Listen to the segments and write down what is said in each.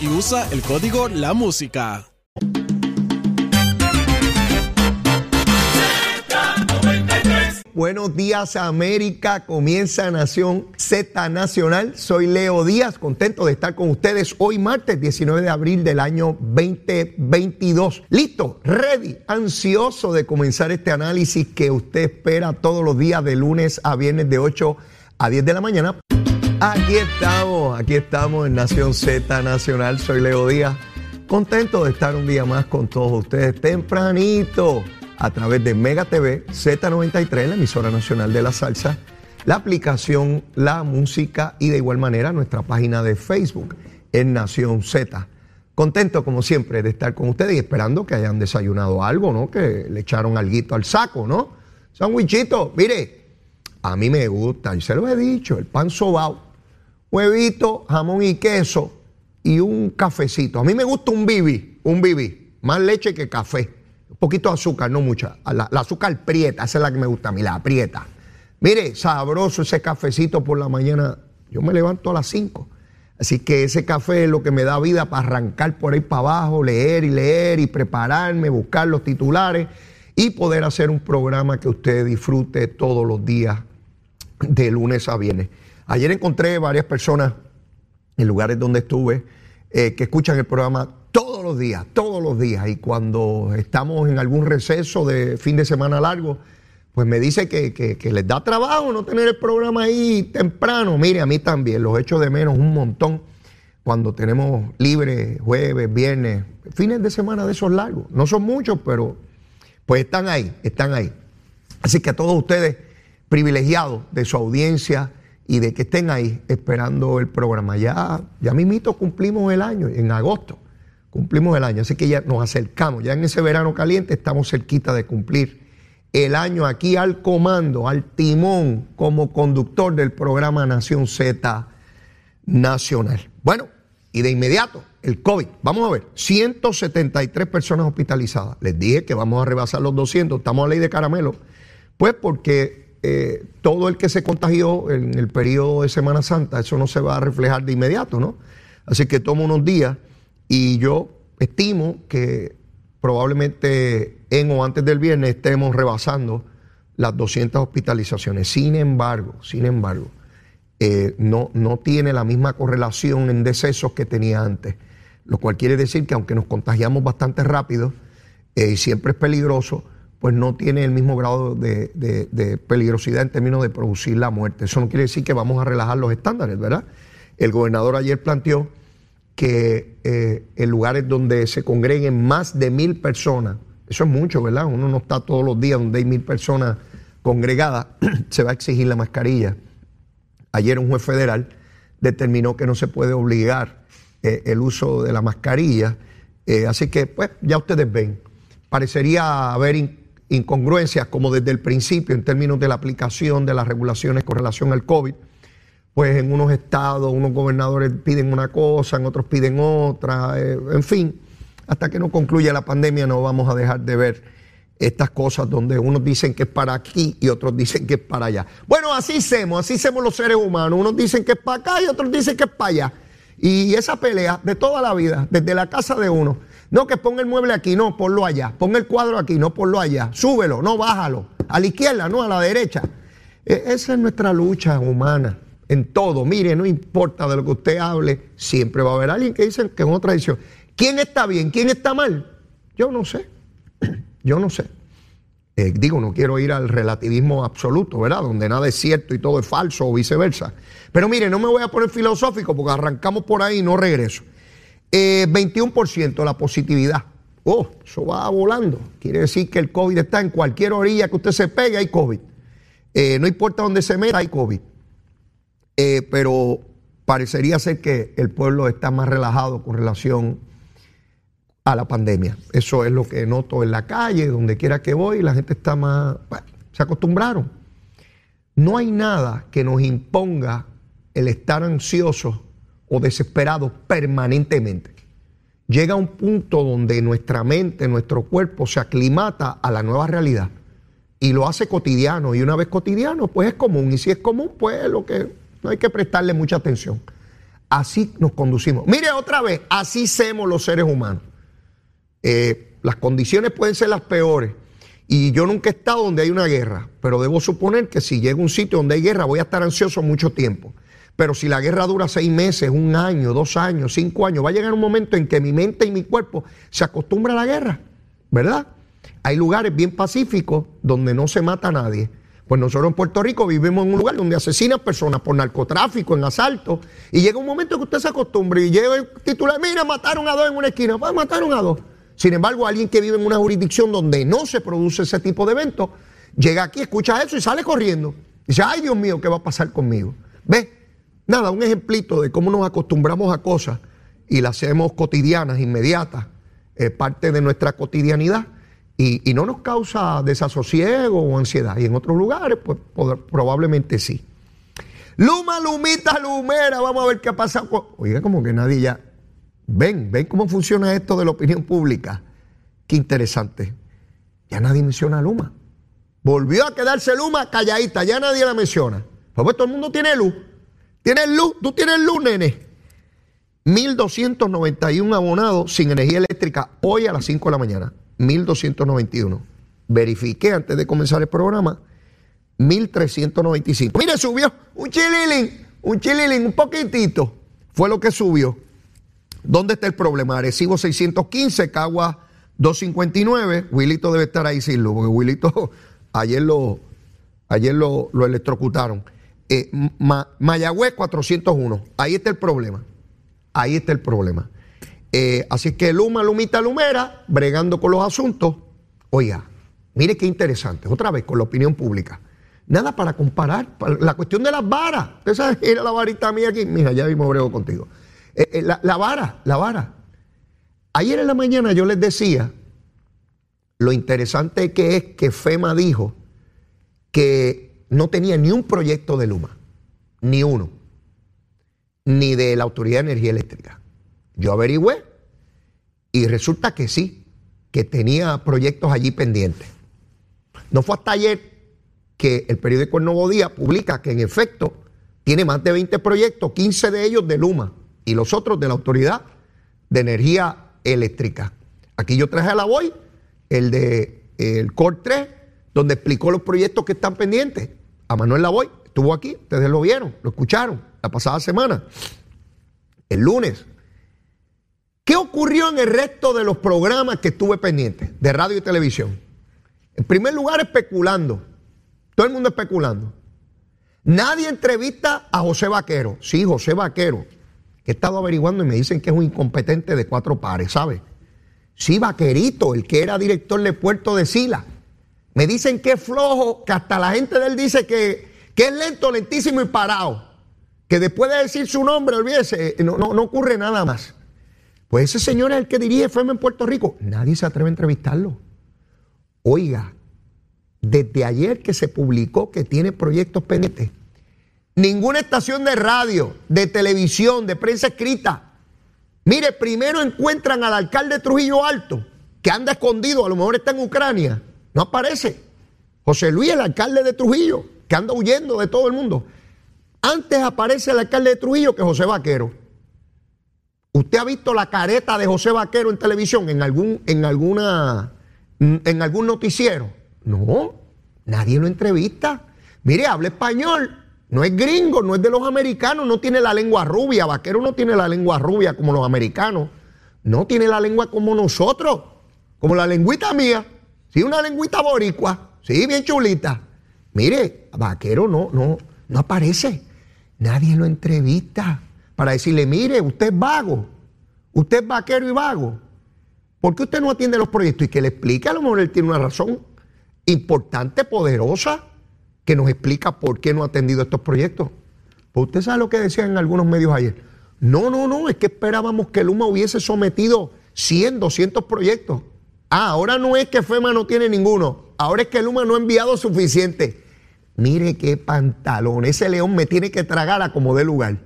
Y usa el código La Música. Buenos días América, comienza Nación Z Nacional. Soy Leo Díaz, contento de estar con ustedes hoy martes 19 de abril del año 2022. Listo, ready, ansioso de comenzar este análisis que usted espera todos los días de lunes a viernes de 8 a 10 de la mañana. Aquí estamos, aquí estamos en Nación Z Nacional. Soy Leo Díaz, contento de estar un día más con todos ustedes tempranito a través de Mega TV, Z93, la emisora nacional de la salsa, la aplicación La Música y de igual manera nuestra página de Facebook en Nación Z. Contento como siempre de estar con ustedes y esperando que hayan desayunado algo, ¿no? Que le echaron alguito al saco, ¿no? Sandwichito, mire, a mí me gusta, y se lo he dicho, el pan sobao, huevito, jamón y queso y un cafecito. A mí me gusta un bibi, un bibi, más leche que café. Un poquito de azúcar, no mucha. La, azúcar prieta, esa es la que me gusta a mí, la prieta. Mire, sabroso ese cafecito por la mañana. Yo me levanto a las 5. Así que ese café es lo que me da vida para arrancar por ahí para abajo, leer y leer y prepararme, buscar los titulares y poder hacer un programa que usted disfrute todos los días de lunes a viernes. Ayer encontré varias personas en lugares donde estuve eh, que escuchan el programa todos los días, todos los días. Y cuando estamos en algún receso de fin de semana largo, pues me dice que, que, les da trabajo no tener el programa ahí temprano. Mire, a mí también, los echo de menos un montón cuando tenemos libre jueves, viernes, fines de semana de esos largos. No son muchos, pero pues están ahí, están ahí. Así que a todos ustedes, privilegiados de su audiencia y de que estén ahí esperando el programa. Ya, ya mismito cumplimos el año, en agosto cumplimos el año, así que ya nos acercamos, ya en ese verano caliente estamos cerquita de cumplir el año aquí al comando, al timón como conductor del programa Nación Z Nacional. Bueno, y de inmediato, el COVID. Vamos a ver, 173 personas hospitalizadas. Les dije que vamos a rebasar los 200, estamos a ley de caramelo, pues porque eh, todo el que se contagió en el periodo de Semana Santa, eso no se va a reflejar de inmediato, ¿no? Así que toma unos días y yo estimo que probablemente en o antes del viernes estemos rebasando las 200 hospitalizaciones. Sin embargo, sin embargo, eh, no, no tiene la misma correlación en decesos que tenía antes, lo cual quiere decir que aunque nos contagiamos bastante rápido eh, y siempre es peligroso, pues no tiene el mismo grado de, peligrosidad en términos de producir la muerte. Eso no quiere decir que vamos a relajar los estándares, ¿verdad? El gobernador ayer planteó que eh, en lugares donde se congreguen más de mil personas, eso es mucho, ¿verdad? Uno no está todos los días donde hay mil personas congregadas, se va a exigir la mascarilla. Ayer un juez federal determinó que no se puede obligar eh, el uso de la mascarilla, eh, así que pues ya ustedes ven, parecería haber incongruencias como desde el principio en términos de la aplicación de las regulaciones con relación al COVID pues en unos estados, unos gobernadores piden una cosa, en otros piden otra, eh, en fin, hasta que no concluya la pandemia no vamos a dejar de ver estas cosas donde unos dicen que es para aquí y otros dicen que es para allá. Bueno, así hacemos, así hacemos los seres humanos, unos dicen que es para acá y otros dicen que es para allá. Y esa pelea de toda la vida, desde la casa de uno, no que ponga el mueble aquí, no, ponlo allá, ponga el cuadro aquí, no, ponlo allá, súbelo, no, bájalo, a la izquierda, no, a la derecha. E, esa es nuestra lucha humana en todo. Mire, no importa de lo que usted hable, siempre va a haber alguien que dice que es una tradición. ¿Quién está bien? ¿Quién está mal? Yo no sé. Yo no sé. Eh, digo, no quiero ir al relativismo absoluto, ¿verdad? Donde nada es cierto y todo es falso o viceversa. Pero mire, no me voy a poner filosófico porque arrancamos por ahí y no regreso. 21% eh, la positividad. Oh, eso va volando. Quiere decir que el COVID está en cualquier orilla que usted se pegue, hay COVID. Eh, no importa dónde se meta, hay COVID. pero parecería ser que el pueblo está más relajado con relación a la pandemia. Eso es lo que noto en la calle, donde quiera que voy, la gente está más... se acostumbraron. No hay nada que nos imponga el estar ansioso o desesperado permanentemente. Llega un punto donde nuestra mente, nuestro cuerpo se aclimata a la nueva realidad y lo hace cotidiano. Y una vez cotidiano, pues es común. Y si es común, pues lo que no hay que prestarle mucha atención. Así nos conducimos. Mire otra vez, así somos los seres humanos. Eh, las condiciones pueden ser las peores. Y yo nunca he estado donde hay una guerra, pero debo suponer que si llego a un sitio donde hay guerra voy a estar ansioso mucho tiempo. Pero si la guerra dura seis meses, un año, dos años, cinco años, va a llegar un momento en que mi mente y mi cuerpo se acostumbran a la guerra, ¿verdad? Hay lugares bien pacíficos donde no se mata a nadie. Pues nosotros en Puerto Rico vivimos en un lugar donde asesinan personas por narcotráfico, en asalto, y llega un momento que usted se acostumbra y llega el titular, mira, mataron a dos en una esquina, pues mataron a dos. Sin embargo, alguien que vive en una jurisdicción donde no se produce ese tipo de eventos, llega aquí, escucha eso y sale corriendo. Dice, ay Dios mío, ¿qué va a pasar conmigo? ¿Ves? Nada, un ejemplito de cómo nos acostumbramos a cosas y las hacemos cotidianas, inmediatas, eh, parte de nuestra cotidianidad y, no nos causa desasosiego o ansiedad. Y en otros lugares, pues probablemente sí. Luma, Lumita, Lumera, vamos a ver qué ha pasado. Oiga, como que nadie ya Ven, ven cómo funciona esto de la opinión pública. Qué interesante. Ya nadie menciona a Luma. Volvió a quedarse Luma calladita, ya nadie la menciona. Pues, pues todo el mundo tiene luz. Tienes luz, tú tienes luz, nene. 1.291 abonados sin energía eléctrica hoy a las 5 de la mañana. 1.291. Verifiqué antes de comenzar el programa. 1.395. Mire, subió un chililín, un chililín, un poquitito. Fue lo que subió. ¿Dónde está el problema? Arecibo 615, Cagua 259. Wilito debe estar ahí sin porque Wilito ayer lo, ayer lo, electrocutaron. Eh, Mayagüez 401. Ahí está el problema. Ahí está el problema. Eh, así que Luma, Lumita, Lumera, bregando con los asuntos. Oiga, mire qué interesante. Otra vez con la opinión pública. Nada para comparar. La cuestión de las varas. Usted sabe, era la varita mía aquí. Mira, ya vimos brego contigo. Eh, eh, la, vara, la vara. Ayer en la mañana yo les decía lo interesante que es que FEMA dijo que no tenía ni un proyecto de Luma, ni uno, ni de la Autoridad de Energía Eléctrica. Yo averigüé y resulta que sí, que tenía proyectos allí pendientes. No fue hasta ayer que el periódico El Nuevo Día publica que en efecto tiene más de 20 proyectos, 15 de ellos de Luma y los otros de la Autoridad de Energía Eléctrica. Aquí yo traje a la voy el de el COR 3, donde explicó los proyectos que están pendientes. A Manuel Lavoy estuvo aquí, ustedes lo vieron, lo escucharon la pasada semana, el lunes. ¿Qué ocurrió en el resto de los programas que estuve pendiente de radio y televisión? En primer lugar, especulando. Todo el mundo especulando. Nadie entrevista a José Vaquero. Sí, José Vaquero, he estado averiguando y me dicen que es un incompetente de cuatro pares, ¿sabe? Sí, Vaquerito, el que era director de Puerto de Sila. Me dicen que es flojo, que hasta la gente de él dice que, es lento, lentísimo y parado. Que después de decir su nombre, olvídese, no, no, ocurre nada más. Pues ese señor es el que dirige FEMA en Puerto Rico. Nadie se atreve a entrevistarlo. Oiga, desde ayer que se publicó que tiene proyectos pendientes, Ninguna estación de radio, de televisión, de prensa escrita. Mire, primero encuentran al alcalde Trujillo Alto, que anda escondido, a lo mejor está en Ucrania. No aparece. José Luis, el alcalde de Trujillo, que anda huyendo de todo el mundo. Antes aparece el alcalde de Trujillo que José Vaquero. ¿Usted ha visto la careta de José Vaquero en televisión, en algún, en alguna, en algún noticiero? No, nadie lo entrevista. Mire, habla español No es gringo, no es de los americanos, no tiene la lengua rubia. Vaquero no tiene la lengua rubia como los americanos. No tiene la lengua como nosotros, como la lengüita mía. Sí, una lengüita boricua. Sí, bien chulita. Mire, Vaquero no, no, no aparece. Nadie lo entrevista para decirle, mire, usted es vago. Usted es vaquero y vago. ¿Por qué usted no atiende los proyectos? Y que le explique, a lo mejor él tiene una razón importante, poderosa, que nos explica por qué no ha atendido estos proyectos. Pues usted sabe lo que decían en algunos medios ayer. No, no, no, es que esperábamos que Luma hubiese sometido 100, 200 proyectos. Ah, ahora no es que FEMA no tiene ninguno, ahora es que Luma no ha enviado suficiente. Mire qué pantalón, ese león me tiene que tragar a como de lugar.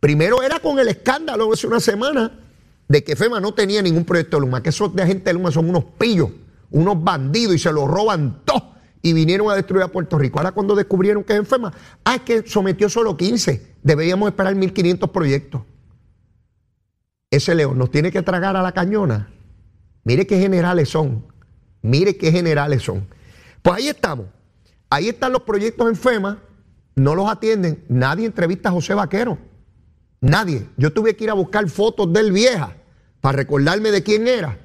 Primero era con el escándalo hace una semana de que FEMA no tenía ningún proyecto de Luma, que esos de gente de Luma son unos pillos, unos bandidos y se lo roban todo y vinieron a destruir a Puerto Rico. Ahora cuando descubrieron que es FEMA, ah, es que sometió solo 15, deberíamos esperar 1.500 proyectos. Ese león nos tiene que tragar a la cañona. Mire qué generales son, mire qué generales son. Pues ahí estamos, ahí están los proyectos en FEMA, no los atienden, nadie entrevista a José Vaquero. Nadie. Yo tuve que ir a buscar fotos de él vieja para recordarme de quién era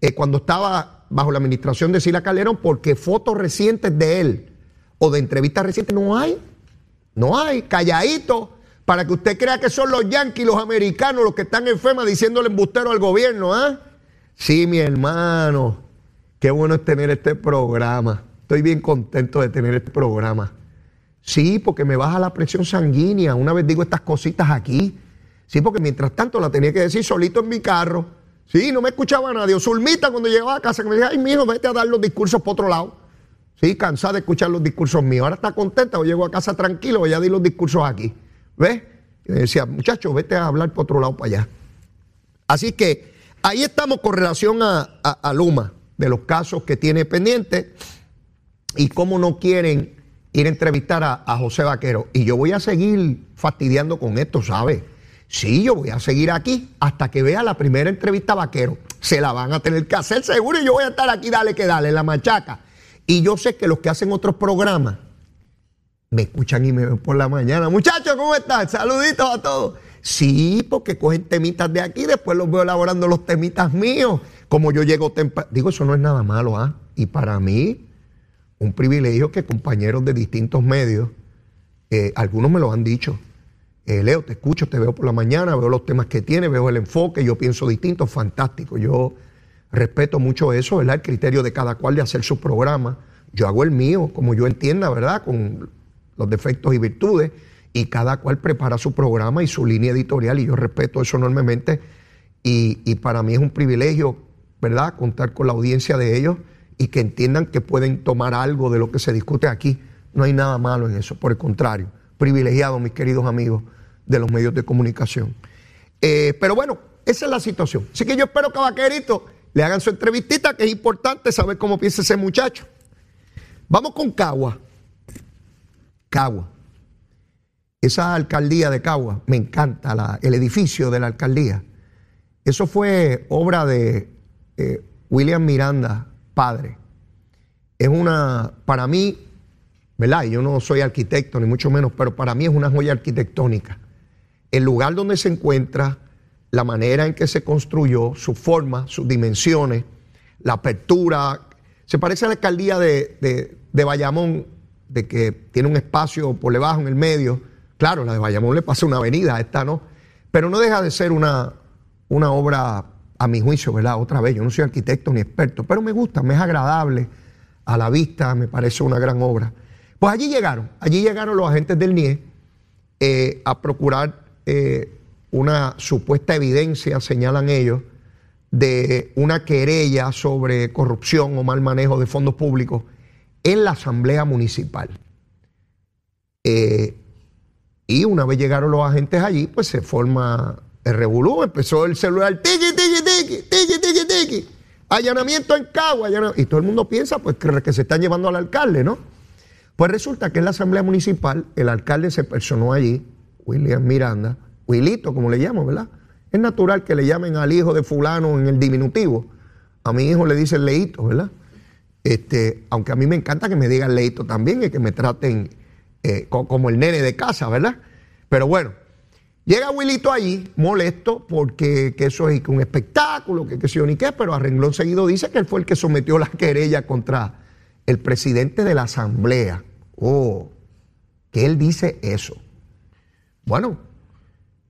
eh, cuando estaba bajo la administración de Sila Calderón, porque fotos recientes de él o de entrevistas recientes no hay. No hay. Calladito. Para que usted crea que son los yanquis, los americanos, los que están en FEMA diciéndole embustero al gobierno, ¿ah? Sí, mi hermano. Qué bueno es tener este programa. Estoy bien contento de tener este programa. Sí, porque me baja la presión sanguínea. Una vez digo estas cositas aquí. Sí, porque mientras tanto la tenía que decir solito en mi carro. Sí, no me escuchaba nadie. Zulmita cuando llegaba a casa que me decía, ay, mijo, vete a dar los discursos por otro lado. Sí, cansada de escuchar los discursos míos. Ahora está contenta, o llego a casa tranquilo, voy a dar los discursos aquí. ¿Ves? Y me decía, muchacho, vete a hablar por otro lado para allá. Así que ahí estamos con relación a, Luma, de los casos que tiene pendiente y cómo no quieren ir a entrevistar a, José Vaquero. Y yo voy a seguir fastidiando con esto, ¿sabe? Sí, yo voy a seguir aquí hasta que vea la primera entrevista a Vaquero. Se la van a tener que hacer seguro y yo voy a estar aquí, dale que dale, la machaca. Y yo sé que los que hacen otros programas me escuchan y me ven por la mañana. Muchachos, ¿cómo están? Saluditos a todos. Sí, porque cogen temitas de aquí, después los veo elaborando los temitas míos. Como yo llego temprano. Digo, eso no es nada malo, ¿ah? Y para mí, un privilegio que compañeros de distintos medios, eh, algunos me lo han dicho. Eh, Leo, te escucho, te veo por la mañana, veo los temas que tiene, veo el enfoque, yo pienso distinto, fantástico. Yo respeto mucho eso, ¿verdad? El criterio de cada cual de hacer su programa. Yo hago el mío, como yo entienda, ¿verdad? Con los defectos y virtudes, y cada cual prepara su programa y su línea editorial, y yo respeto eso enormemente. Y, y para mí es un privilegio, ¿verdad? Contar con la audiencia de ellos y que entiendan que pueden tomar algo de lo que se discute aquí. No hay nada malo en eso, por el contrario, privilegiado, mis queridos amigos de los medios de comunicación. Eh, pero bueno, esa es la situación. Así que yo espero que Vaquerito le hagan su entrevistita, que es importante saber cómo piensa ese muchacho. Vamos con Cagua. Cagua. Esa alcaldía de Cagua, me encanta el edificio de la alcaldía. Eso fue obra de eh, William Miranda, padre. Es una, para mí, ¿verdad? Yo no soy arquitecto, ni mucho menos, pero para mí es una joya arquitectónica. El lugar donde se encuentra, la manera en que se construyó, su forma, sus dimensiones, la apertura. Se parece a la alcaldía de, de, Bayamón, de que tiene un espacio por debajo, en el medio. Claro, la de Bayamón le pasa una avenida, esta no. Pero no deja de ser una, una obra a mi juicio, ¿verdad? Otra vez, yo no soy arquitecto ni experto, pero me gusta, me es agradable a la vista, me parece una gran obra. Pues allí llegaron, allí llegaron los agentes del NIE eh, a procurar eh, una supuesta evidencia, señalan ellos, de una querella sobre corrupción o mal manejo de fondos públicos en la Asamblea Municipal. Eh, y una vez llegaron los agentes allí, pues se forma el revolú, empezó el celular, tiki, tiki, tiki, tiki, tiki, tiki. Allanamiento en Cagua. Y todo el mundo piensa pues que, se están llevando al alcalde, ¿no? Pues resulta que en la Asamblea Municipal el alcalde se personó allí, William Miranda, Wilito, como le llamo, ¿verdad? Es natural que le llamen al hijo de fulano en el diminutivo. A mi hijo le dicen leito, ¿verdad? Este, aunque a mí me encanta que me digan leito también y que me traten eh, como el nene de casa, ¿verdad? Pero bueno, llega Wilito allí molesto porque que eso es un espectáculo, que qué sé yo ni qué, pero a renglón seguido dice que él fue el que sometió la querella contra el presidente de la asamblea. Oh, que él dice eso. Bueno,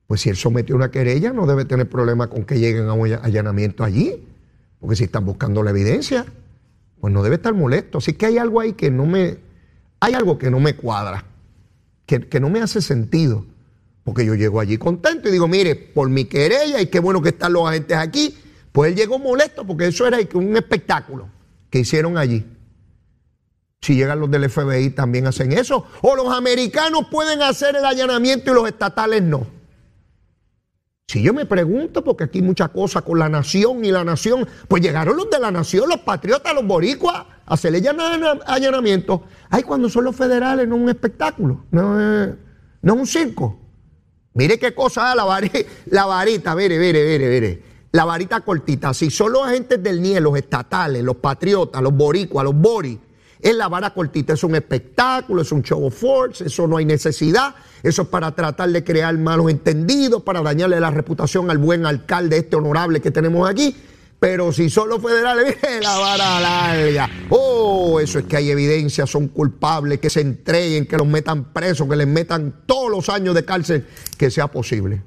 pues si él sometió una querella, no debe tener problema con que lleguen a un allanamiento allí, porque si están buscando la evidencia, pues no debe estar molesto. Así que hay algo ahí que no me, hay algo que no me cuadra, que, no me hace sentido, porque yo llego allí contento y digo, mire, por mi querella y qué bueno que están los agentes aquí, pues él llegó molesto porque eso era un espectáculo que hicieron allí. Si llegan los del FBI también hacen eso. O los americanos pueden hacer el allanamiento y los estatales no. Si yo me pregunto, porque aquí hay mucha cosa con la nación y la nación, pues llegaron los de la nación, los patriotas, los boricuas, a hacerle allanamiento. Ay, cuando son los federales, no es un espectáculo, no es, un circo. Mire qué cosa, la, varita, la varita, mire, mire, mire, mire. La varita cortita. Si son los agentes del NIE, los estatales, los patriotas, los boricuas, los boris, es la vara cortita, es un espectáculo, es un show of force, eso no hay necesidad, eso es para tratar de crear malos entendidos, para dañarle la reputación al buen alcalde este honorable que tenemos aquí. Pero si son los federales, la vara larga. Oh, eso es que hay evidencia, son culpables, que se entreguen, que los metan presos, que les metan todos los años de cárcel que sea posible.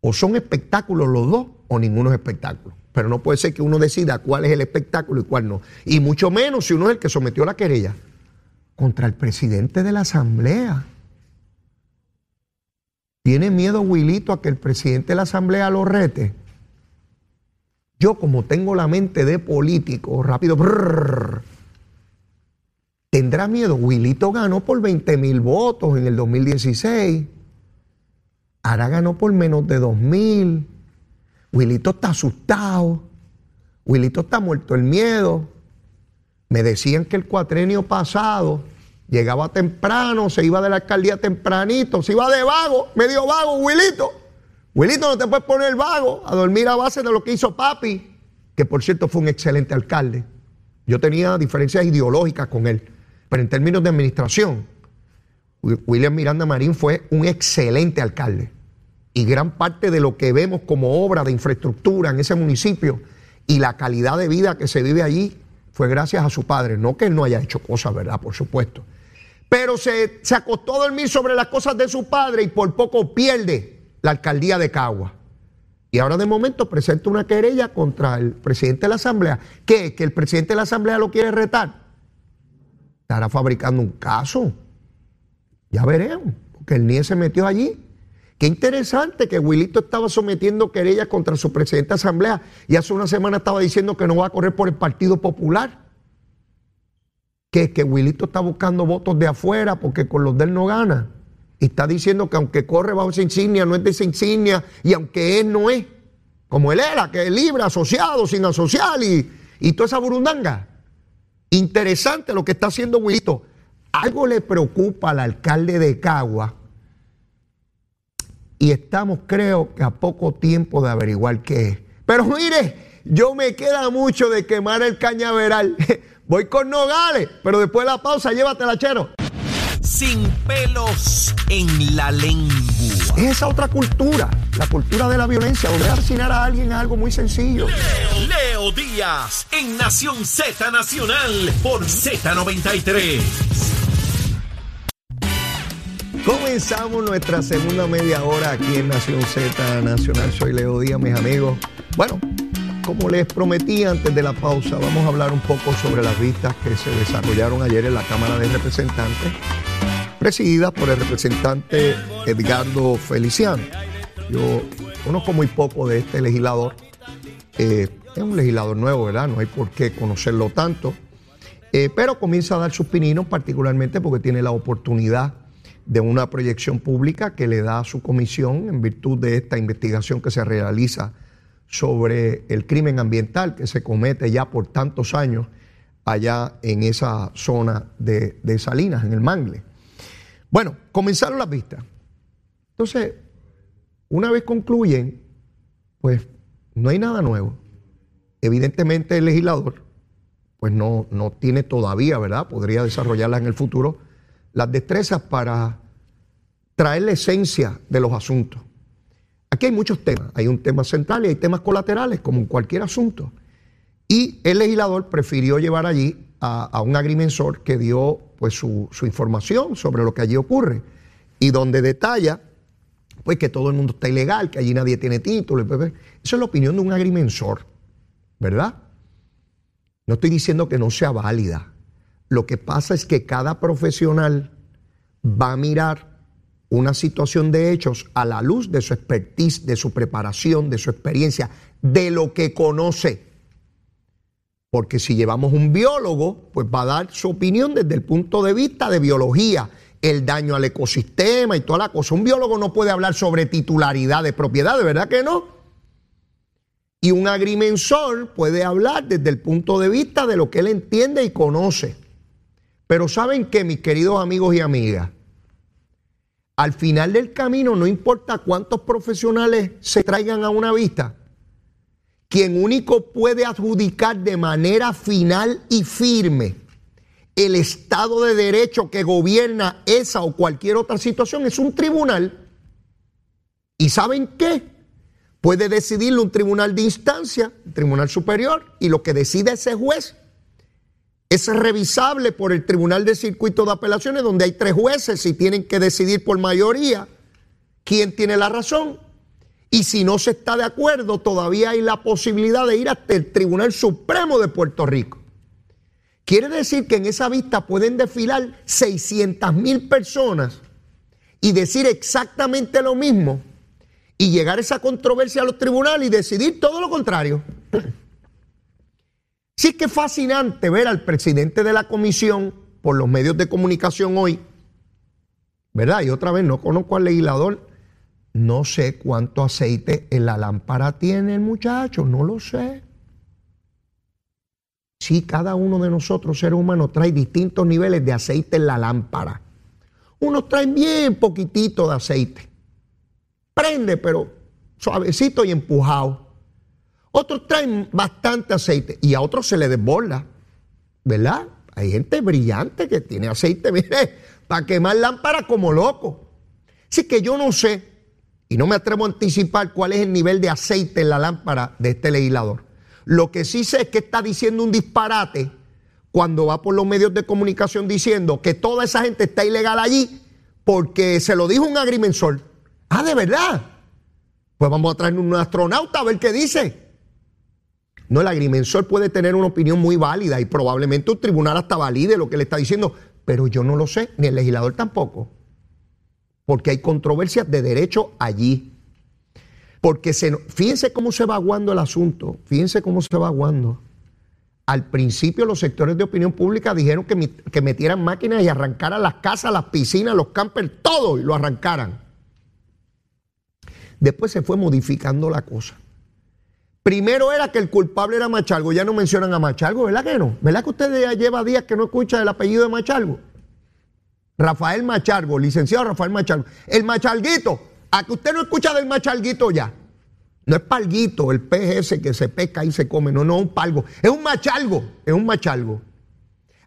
O son espectáculos los dos, o ninguno es espectáculo. Pero no puede ser que uno decida cuál es el espectáculo y cuál no. Y mucho menos si uno es el que sometió la querella contra el presidente de la Asamblea. ¿Tiene miedo Wilito a que el presidente de la Asamblea lo rete? Yo como tengo la mente de político, rápido, tendrá miedo. Wilito ganó por 20 mil votos en el 2016. Ahora ganó por menos de 2 mil. Wilito está asustado. Wilito está muerto el miedo. Me decían que el cuatrenio pasado llegaba temprano, se iba de la alcaldía tempranito, se iba de vago, medio vago, Wilito. Wilito, no te puedes poner vago a dormir a base de lo que hizo papi, que por cierto fue un excelente alcalde. Yo tenía diferencias ideológicas con él, pero en términos de administración, William Miranda Marín fue un excelente alcalde y gran parte de lo que vemos como obra de infraestructura en ese municipio y la calidad de vida que se vive allí fue gracias a su padre. No que él no haya hecho cosas, ¿verdad? Por supuesto. Pero se, se acostó a dormir sobre las cosas de su padre y por poco pierde la alcaldía de Cagua. Y ahora de momento presenta una querella contra el presidente de la Asamblea. ¿Qué? ¿Que el presidente de la Asamblea lo quiere retar? Estará fabricando un caso. Ya veremos, porque el NIE se metió allí Qué interesante que Wilito estaba sometiendo querellas contra su presidente de asamblea y hace una semana estaba diciendo que no va a correr por el Partido Popular. Que, que Wilito está buscando votos de afuera porque con los de él no gana. Y está diciendo que aunque corre bajo esa insignia, no es de esa insignia, y aunque él no es, como él era, que es libre, asociado, sin asociar y, y toda esa burundanga. Interesante lo que está haciendo Wilito. Algo le preocupa al alcalde de Cagua y estamos creo que a poco tiempo de averiguar qué es. Pero mire, yo me queda mucho de quemar el cañaveral. Voy con Nogales, pero después de la pausa, llévatela, chero. Sin pelos en la lengua. esa otra cultura, la cultura de la violencia, donde asesinar a alguien es algo muy sencillo. Leo, Leo Díaz, en Nación Z Nacional, por Z93. Comenzamos nuestra segunda media hora aquí en Nación Z Nacional. Soy Leo Díaz, mis amigos. Bueno, como les prometí antes de la pausa, vamos a hablar un poco sobre las vistas que se desarrollaron ayer en la Cámara de Representantes, presididas por el representante Edgardo Feliciano. Yo conozco muy poco de este legislador. Eh, es un legislador nuevo, ¿verdad? No hay por qué conocerlo tanto. Eh, pero comienza a dar sus pininos, particularmente porque tiene la oportunidad de una proyección pública que le da a su comisión en virtud de esta investigación que se realiza sobre el crimen ambiental que se comete ya por tantos años allá en esa zona de, Salinas, en el Mangle. Bueno, comenzaron las vistas. Entonces, una vez concluyen, pues no hay nada nuevo. Evidentemente el legislador, pues no, no tiene todavía, ¿verdad? Podría desarrollarla en el futuro las destrezas para traer la esencia de los asuntos. Aquí hay muchos temas. Hay un tema central y hay temas colaterales, como en cualquier asunto. Y el legislador prefirió llevar allí a, un agrimensor que dio pues, su, su, información sobre lo que allí ocurre y donde detalla pues, que todo el mundo está ilegal, que allí nadie tiene título. Esa es la opinión de un agrimensor, ¿verdad? No estoy diciendo que no sea válida. Lo que pasa es que cada profesional va a mirar una situación de hechos a la luz de su expertise, de su preparación, de su experiencia, de lo que conoce. Porque si llevamos un biólogo, pues va a dar su opinión desde el punto de vista de biología, el daño al ecosistema y toda la cosa. Un biólogo no puede hablar sobre titularidad de propiedad, ¿de verdad que no? Y un agrimensor puede hablar desde el punto de vista de lo que él entiende y conoce. Pero ¿saben qué, mis queridos amigos y amigas? Al final del camino, no importa cuántos profesionales se traigan a una vista, quien único puede adjudicar de manera final y firme el Estado de Derecho que gobierna esa o cualquier otra situación es un tribunal. ¿Y saben qué? Puede decidirlo un tribunal de instancia, un tribunal superior, y lo que decide ese juez es revisable por el Tribunal de Circuito de Apelaciones, donde hay tres jueces y tienen que decidir por mayoría quién tiene la razón. Y si no se está de acuerdo, todavía hay la posibilidad de ir hasta el Tribunal Supremo de Puerto Rico. Quiere decir que en esa vista pueden desfilar 600 mil personas y decir exactamente lo mismo y llegar esa controversia a los tribunales y decidir todo lo contrario. Sí que es fascinante ver al presidente de la comisión por los medios de comunicación hoy, ¿verdad? Y otra vez no conozco al legislador no sé cuánto aceite en la lámpara tiene el muchacho, no lo sé. Sí, cada uno de nosotros, seres humanos, trae distintos niveles de aceite en la lámpara. Unos traen bien poquitito de aceite. Prende, pero suavecito y empujado. Otros traen bastante aceite y a otros se le desborda. ¿Verdad? Hay gente brillante que tiene aceite, mire, para quemar lámparas como loco. Así que yo no sé y no me atrevo a anticipar cuál es el nivel de aceite en la lámpara de este legislador. Lo que sí sé es que está diciendo un disparate cuando va por los medios de comunicación diciendo que toda esa gente está ilegal allí porque se lo dijo un agrimensor. Ah, de verdad. Pues vamos a traer un astronauta a ver qué dice. No, el agrimensor puede tener una opinión muy válida y probablemente un tribunal hasta valide lo que le está diciendo, pero yo no lo sé, ni el legislador tampoco porque hay controversias de derecho allí. Porque se, fíjense cómo se va aguando el asunto, fíjense cómo se va aguando. Al principio los sectores de opinión pública dijeron que, que metieran máquinas y arrancaran las casas, las piscinas, los campers, todo y lo arrancaran. Después se fue modificando la cosa. Primero era que el culpable era Machalgo, ya no mencionan a Machalgo, ¿verdad que no? ¿Verdad que usted ya lleva días que no escucha el apellido de Machalgo? Rafael Machargo, licenciado Rafael Machargo. El machalguito, a que usted no escucha del machalguito ya. No es palguito, el pez ese que se pesca y se come, no, no un palgo. Es un machalgo, es un machalgo.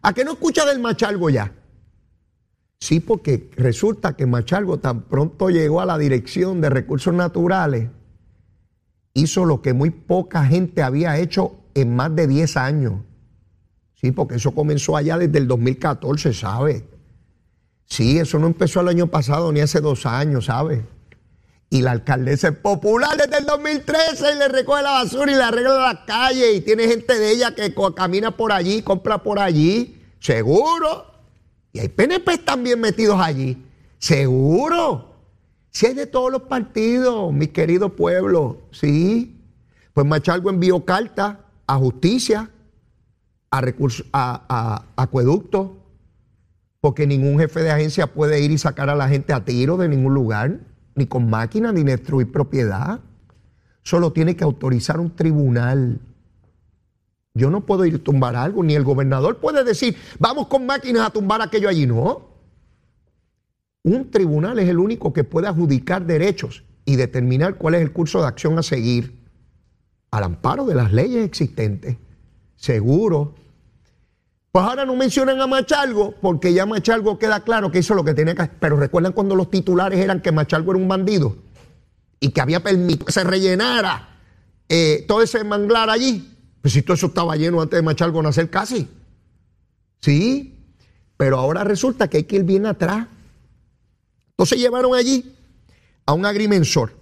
¿A que no escucha del machalgo ya? Sí, porque resulta que Machalgo tan pronto llegó a la dirección de recursos naturales, hizo lo que muy poca gente había hecho en más de 10 años. Sí, porque eso comenzó allá desde el 2014, ¿sabe? Sí, eso no empezó el año pasado ni hace dos años, ¿sabe? Y la alcaldesa es popular desde el 2013 y le recoge la basura y le arregla la calle y tiene gente de ella que camina por allí, compra por allí, seguro. Y hay PNP también metidos allí, seguro. Si hay de todos los partidos, mi querido pueblo, sí. Pues Machalgo envió carta a justicia, a, recursos, a, a acueducto, porque ningún jefe de agencia puede ir y sacar a la gente a tiro de ningún lugar, ni con máquina, ni destruir propiedad. Solo tiene que autorizar un tribunal. Yo no puedo ir a tumbar algo, ni el gobernador puede decir, vamos con máquinas a tumbar aquello allí. No. Un tribunal es el único que puede adjudicar derechos y determinar cuál es el curso de acción a seguir al amparo de las leyes existentes. Seguro Pues ahora no mencionan a Machalgo porque ya Machalgo queda claro que hizo lo que tenía que hacer. Pero recuerdan cuando los titulares eran que Machalgo era un bandido y que había permitido que se rellenara eh, todo ese manglar allí. Pues si todo eso estaba lleno antes de Machalgo nacer casi. Sí, pero ahora resulta que hay que ir bien atrás. Entonces llevaron allí a un agrimensor.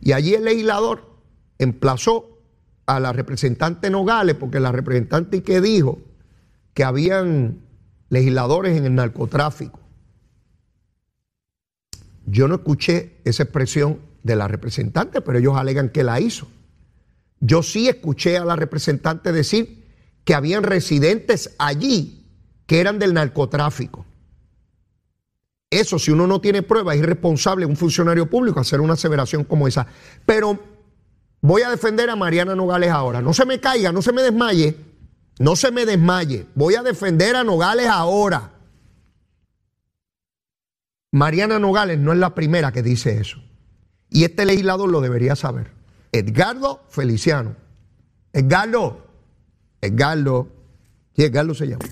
Y allí el legislador emplazó a la representante Nogales, porque la representante que dijo que habían legisladores en el narcotráfico. Yo no escuché esa expresión de la representante, pero ellos alegan que la hizo. Yo sí escuché a la representante decir que habían residentes allí que eran del narcotráfico. Eso, si uno no tiene pruebas, es irresponsable un funcionario público hacer una aseveración como esa. Pero Voy a defender a Mariana Nogales ahora. No se me caiga, no se me desmaye. No se me desmaye. Voy a defender a Nogales ahora. Mariana Nogales no es la primera que dice eso. Y este legislador lo debería saber. Edgardo Feliciano. Edgardo. Edgardo. Sí, Edgardo se llama.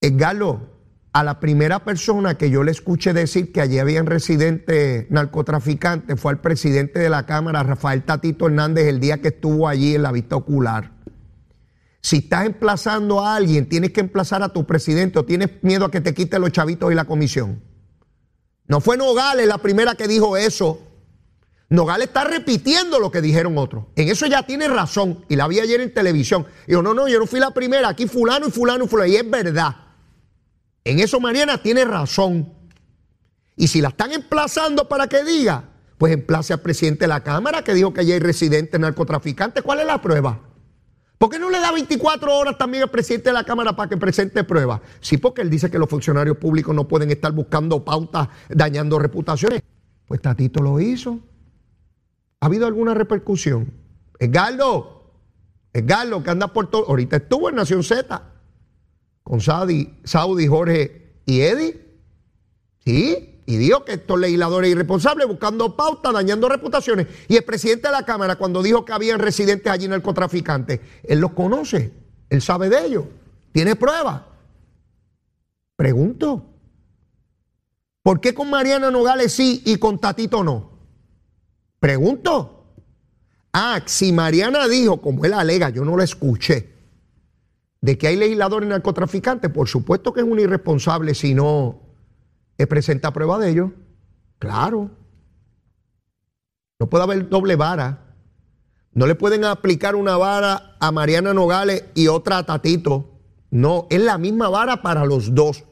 Edgardo, a la primera persona que yo le escuché decir que allí habían residentes narcotraficantes fue al presidente de la Cámara, Rafael Tatito Hernández, el día que estuvo allí en la vista ocular. Si estás emplazando a alguien, tienes que emplazar a tu presidente o tienes miedo a que te quite los chavitos y la comisión. No fue Nogales la primera que dijo eso. Nogales está repitiendo lo que dijeron otros. En eso ya tiene razón. Y la vi ayer en televisión. Dijo, no, no, yo no fui la primera. Aquí fulano y fulano y fulano. Y es verdad. En eso Mariana tiene razón. Y si la están emplazando para que diga, pues emplace al presidente de la Cámara que dijo que allí hay residentes narcotraficantes. ¿Cuál es la prueba? ¿Por qué no le da 24 horas también al presidente de la Cámara para que presente pruebas? Sí, porque él dice que los funcionarios públicos no pueden estar buscando pautas, dañando reputaciones. Pues Tatito lo hizo. ¿Ha habido alguna repercusión? Edgardo, Edgardo, que anda por todo. Ahorita estuvo en Nación Z con Saudi, Saudi, Jorge y Eddie. Sí, y dijo que estos legisladores irresponsables buscando pautas, dañando reputaciones. Y el presidente de la Cámara, cuando dijo que habían residentes allí narcotraficantes, él los conoce, él sabe de ellos, tiene pruebas. Pregunto, ¿por qué con Mariana Nogales sí y con Tatito no? Pregunto. Ah, si Mariana dijo, como él alega, yo no lo escuché de que hay legisladores narcotraficantes, por supuesto que es un irresponsable si no presenta prueba de ello. Claro. No puede haber doble vara. No le pueden aplicar una vara a Mariana Nogales y otra a Tatito. No, es la misma vara para los dos.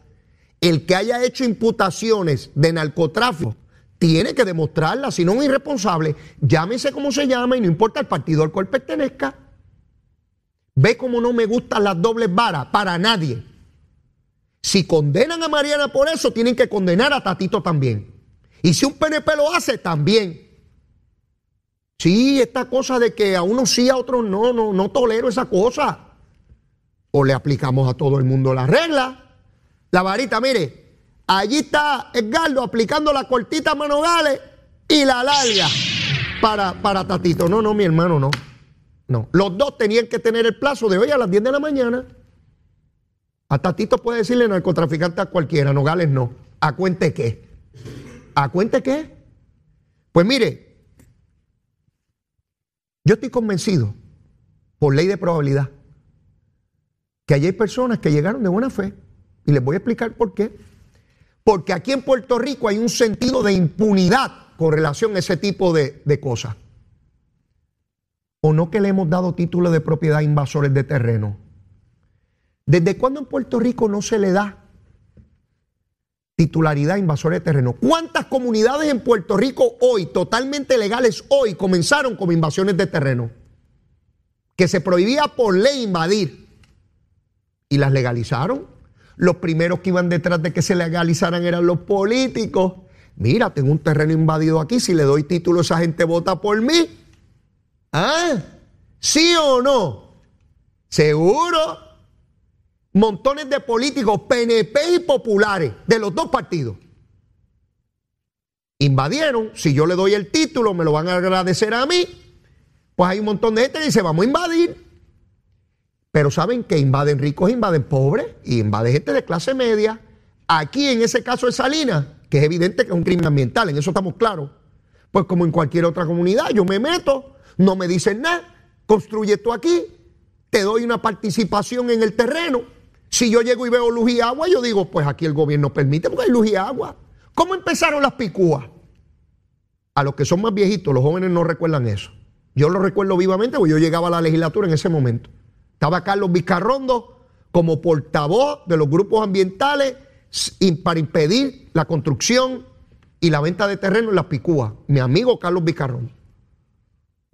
El que haya hecho imputaciones de narcotráfico tiene que demostrarla, si no es irresponsable, llámese como se llama y no importa el partido al cual pertenezca. Ve cómo no me gustan las dobles varas para nadie. Si condenan a Mariana por eso, tienen que condenar a Tatito también. Y si un PNP lo hace, también. Sí, esta cosa de que a unos sí, a otros no, no, no tolero esa cosa. O le aplicamos a todo el mundo la regla. La varita, mire, allí está Edgardo aplicando la cortita a Manogales y la larga para, para Tatito. No, no, mi hermano, no. No, los dos tenían que tener el plazo de hoy a las 10 de la mañana. A Tatito puede decirle narcotraficante a cualquiera, Nogales no. ¿A cuente qué? ¿A cuente qué? Pues mire, yo estoy convencido, por ley de probabilidad, que allí hay personas que llegaron de buena fe. Y les voy a explicar por qué. Porque aquí en Puerto Rico hay un sentido de impunidad con relación a ese tipo de, de cosas o no que le hemos dado título de propiedad a invasores de terreno. ¿Desde cuándo en Puerto Rico no se le da titularidad a invasores de terreno? ¿Cuántas comunidades en Puerto Rico hoy, totalmente legales hoy, comenzaron como invasiones de terreno? Que se prohibía por ley invadir. Y las legalizaron. Los primeros que iban detrás de que se legalizaran eran los políticos. Mira, tengo un terreno invadido aquí, si le doy título esa gente vota por mí. ¿Ah? ¿Sí o no? Seguro. Montones de políticos, PNP y populares, de los dos partidos. Invadieron. Si yo le doy el título, me lo van a agradecer a mí. Pues hay un montón de gente que dice, vamos a invadir. Pero saben que invaden ricos, invaden pobres y invaden gente de clase media. Aquí en ese caso de Salinas, que es evidente que es un crimen ambiental, en eso estamos claros. Pues como en cualquier otra comunidad, yo me meto, no me dicen nada, construye tú aquí, te doy una participación en el terreno. Si yo llego y veo luz y agua, yo digo, pues aquí el gobierno permite porque hay luz y agua. ¿Cómo empezaron las picúas? A los que son más viejitos, los jóvenes no recuerdan eso. Yo lo recuerdo vivamente porque yo llegaba a la legislatura en ese momento. Estaba Carlos Vizcarrondo como portavoz de los grupos ambientales para impedir la construcción y la venta de terreno en las picúas. Mi amigo Carlos Vizcarrondo.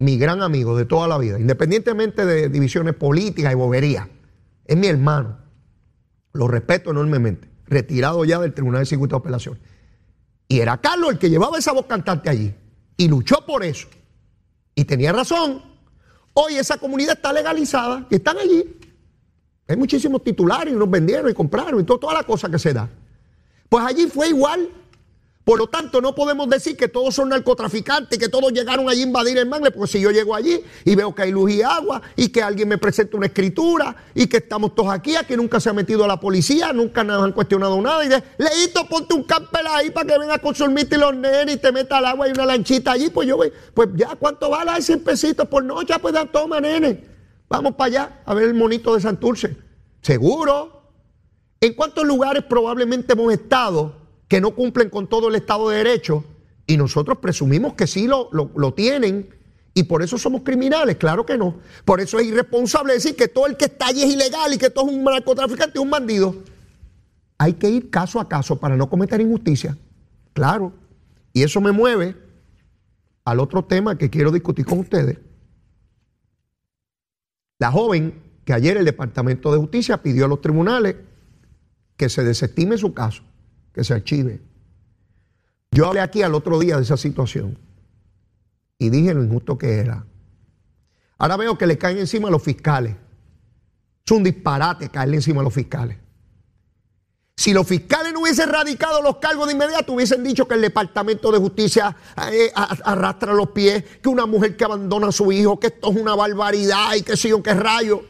Mi gran amigo de toda la vida, independientemente de divisiones políticas y boberías. Es mi hermano. Lo respeto enormemente. Retirado ya del Tribunal de Circuito de Apelaciones. Y era Carlos el que llevaba esa voz cantante allí. Y luchó por eso. Y tenía razón. Hoy esa comunidad está legalizada y están allí. Hay muchísimos titulares y nos vendieron y compraron y toda la cosa que se da. Pues allí fue igual. Por lo tanto, no podemos decir que todos son narcotraficantes, que todos llegaron allí a invadir el mangle, porque si yo llego allí y veo que hay luz y agua y que alguien me presenta una escritura y que estamos todos aquí, aquí nunca se ha metido la policía, nunca nos han cuestionado nada y de, leíto, ponte un camper ahí para que venga con y los nenes y te meta al agua y una lanchita allí, pues yo voy, pues ya, ¿cuánto vale? Hay 100 pesitos por noche, pues da, toma, nene. Vamos para allá a ver el monito de Santurce. Seguro. ¿En cuántos lugares probablemente hemos estado? Que no cumplen con todo el Estado de Derecho y nosotros presumimos que sí lo, lo, tienen y por eso somos criminales, claro que no. Por eso es irresponsable decir que todo el que está allí es ilegal y que todo es un narcotraficante un bandido. Hay que ir caso a caso para no cometer injusticia, claro. Y eso me mueve al otro tema que quiero discutir con ustedes. La joven que ayer el Departamento de Justicia pidió a los tribunales que se desestime su caso que se archive. Yo hablé aquí al otro día de esa situación y dije lo injusto que era. Ahora veo que le caen encima a los fiscales. Es un disparate caerle encima a los fiscales. Si los fiscales no hubiesen radicado los cargos de inmediato, hubiesen dicho que el Departamento de Justicia eh, arrastra los pies, que una mujer que abandona a su hijo, que esto es una barbaridad y que sé yo qué rayo.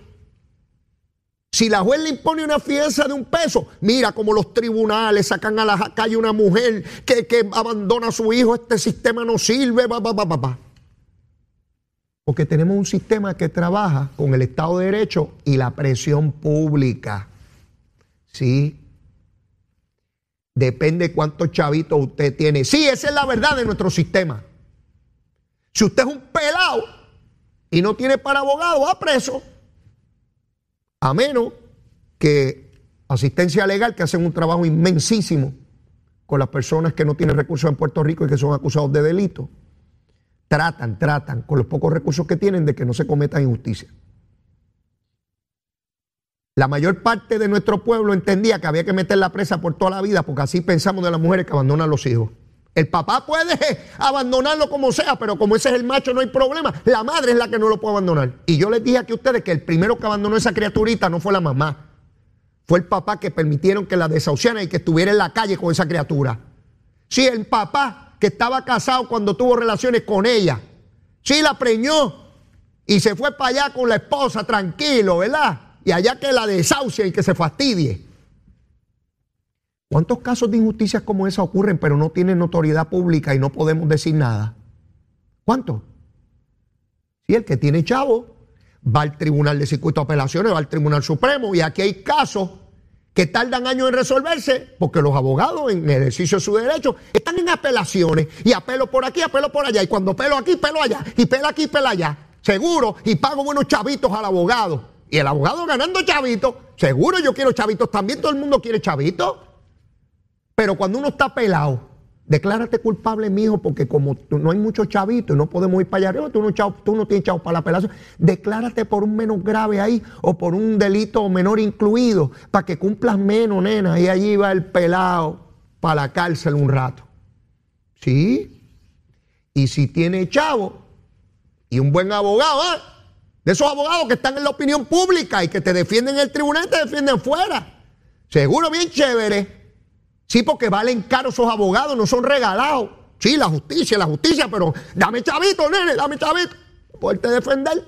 Si la juez le impone una fianza de un peso, mira como los tribunales sacan a la calle una mujer que, abandona a su hijo, este sistema no sirve, Porque tenemos un sistema que trabaja con el Estado de Derecho y la presión pública. Sí. Depende cuántos chavitos usted tiene. Sí, esa es la verdad de nuestro sistema. Si usted es un pelado y no tiene para abogado, va preso. A menos que asistencia legal, que hacen un trabajo inmensísimo con las personas que no tienen recursos en Puerto Rico y que son acusados de delito, tratan, tratan con los pocos recursos que tienen de que no se cometa injusticia. La mayor parte de nuestro pueblo entendía que había que meter la presa por toda la vida, porque así pensamos de las mujeres que abandonan a los hijos. El papá puede abandonarlo como sea, pero como ese es el macho no hay problema. La madre es la que no lo puede abandonar. Y yo les dije aquí a ustedes que el primero que abandonó esa criaturita no fue la mamá. Fue el papá que permitieron que la desahuciaran y que estuviera en la calle con esa criatura. Sí, el papá que estaba casado cuando tuvo relaciones con ella. Sí, la preñó y se fue para allá con la esposa tranquilo, ¿verdad? Y allá que la desahucie y que se fastidie. ¿Cuántos casos de injusticias como esa ocurren pero no tienen notoriedad pública y no podemos decir nada? ¿Cuántos? Si el que tiene chavo va al Tribunal de Circuito de Apelaciones, va al Tribunal Supremo y aquí hay casos que tardan años en resolverse porque los abogados en ejercicio de su derecho están en apelaciones y apelo por aquí, apelo por allá y cuando pelo aquí, pelo allá y pelo aquí, pelo allá. Seguro y pago buenos chavitos al abogado. Y el abogado ganando chavitos, seguro yo quiero chavitos también, todo el mundo quiere chavitos. Pero cuando uno está pelado, declárate culpable, mijo, porque como no hay muchos chavitos y no podemos ir para allá arriba, tú no, tú no tienes chavos para la apelación, declárate por un menos grave ahí o por un delito menor incluido, para que cumplas menos, nena, y allí va el pelado para la cárcel un rato. ¿Sí? Y si tiene chavo y un buen abogado, ¿eh? de esos abogados que están en la opinión pública y que te defienden en el tribunal, te defienden fuera. Seguro bien chévere. Sí, porque valen caro esos abogados, no son regalados. Sí, la justicia, la justicia, pero dame chavito, nene, dame chavito. Poderte defender.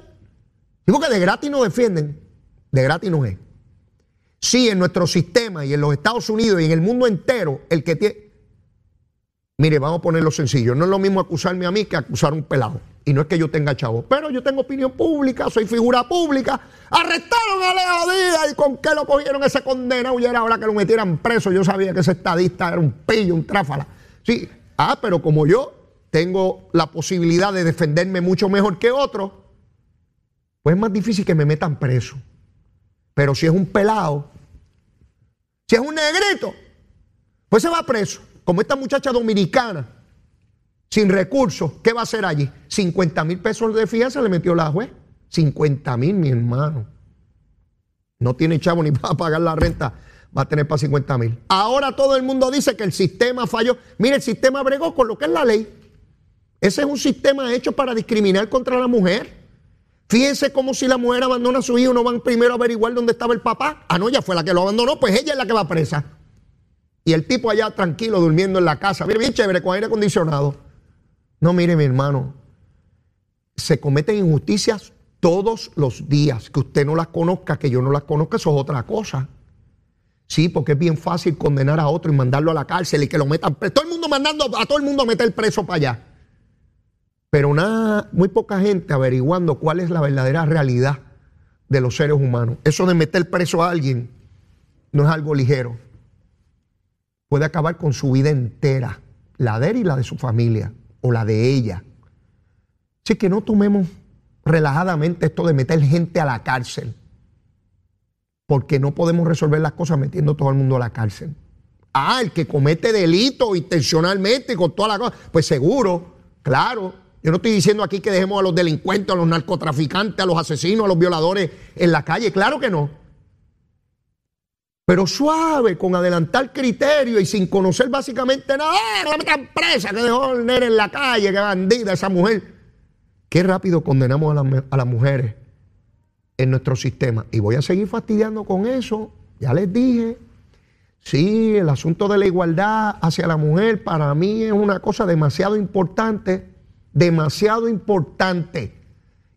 Digo que de gratis no defienden. De gratis no es. Sí, en nuestro sistema y en los Estados Unidos y en el mundo entero, el que tiene... Mire, vamos a ponerlo sencillo. No es lo mismo acusarme a mí que acusar a un pelado. Y no es que yo tenga chavo, pero yo tengo opinión pública, soy figura pública. Arrestaron a Leo Díaz y con qué lo cogieron ese condena y era ahora que lo metieran preso. Yo sabía que ese estadista era un pillo, un tráfala. Sí, ah, pero como yo tengo la posibilidad de defenderme mucho mejor que otros, pues es más difícil que me metan preso. Pero si es un pelado, si es un negrito, pues se va preso. Como esta muchacha dominicana sin recursos, ¿qué va a hacer allí? 50 mil pesos de fianza le metió la juez. 50 mil, mi hermano. No tiene chavo ni para pagar la renta, va a tener para 50 mil. Ahora todo el mundo dice que el sistema falló. Mire, el sistema bregó con lo que es la ley. Ese es un sistema hecho para discriminar contra la mujer. Fíjense como si la mujer abandona a su hijo, no van primero a averiguar dónde estaba el papá. Ah, no, ella fue la que lo abandonó, pues ella es la que va presa. Y el tipo allá tranquilo, durmiendo en la casa. Mire, bien chévere, con aire acondicionado. No, mire mi hermano, se cometen injusticias todos los días. Que usted no las conozca, que yo no las conozca, eso es otra cosa. Sí, porque es bien fácil condenar a otro y mandarlo a la cárcel y que lo metan preso. Todo el mundo mandando a todo el mundo a meter preso para allá. Pero nada, muy poca gente averiguando cuál es la verdadera realidad de los seres humanos. Eso de meter preso a alguien no es algo ligero. Puede acabar con su vida entera, la de él y la de su familia o la de ella. Así que no tomemos relajadamente esto de meter gente a la cárcel, porque no podemos resolver las cosas metiendo todo el mundo a la cárcel. Ah, el que comete delito intencionalmente con toda la cosa, pues seguro, claro. Yo no estoy diciendo aquí que dejemos a los delincuentes, a los narcotraficantes, a los asesinos, a los violadores en la calle, claro que no. Pero suave, con adelantar criterio y sin conocer básicamente nada. ¡Ah, la presa que dejó el nene en la calle, qué bandida esa mujer! Qué rápido condenamos a, las mujeres en nuestro sistema. Y voy a seguir fastidiando con eso. Ya les dije. Sí, el asunto de la igualdad hacia la mujer para mí es una cosa demasiado importante. Demasiado importante.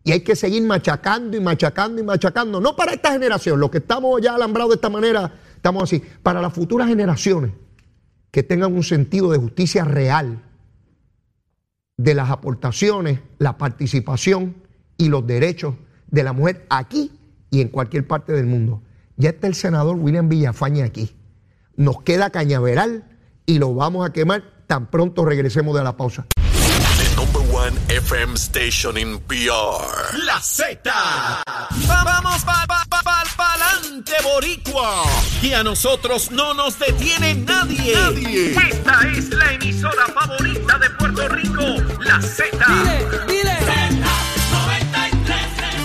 Y hay que seguir machacando y machacando y machacando. No para esta generación, los que estamos ya alambrados de esta manera, estamos así. Para las futuras generaciones que tengan un sentido de justicia real de las aportaciones, la participación y los derechos de la mujer aquí y en cualquier parte del mundo. Ya está el senador William Villafañe aquí. Nos queda cañaveral y lo vamos a quemar tan pronto regresemos de la pausa. FM Station in PR. La Z. Vamos pa, pa, pa, pa, pa'lante, Boricua. Y a nosotros no nos detiene nadie. Nadie. Esta es la emisora favorita de Puerto Rico. La Z.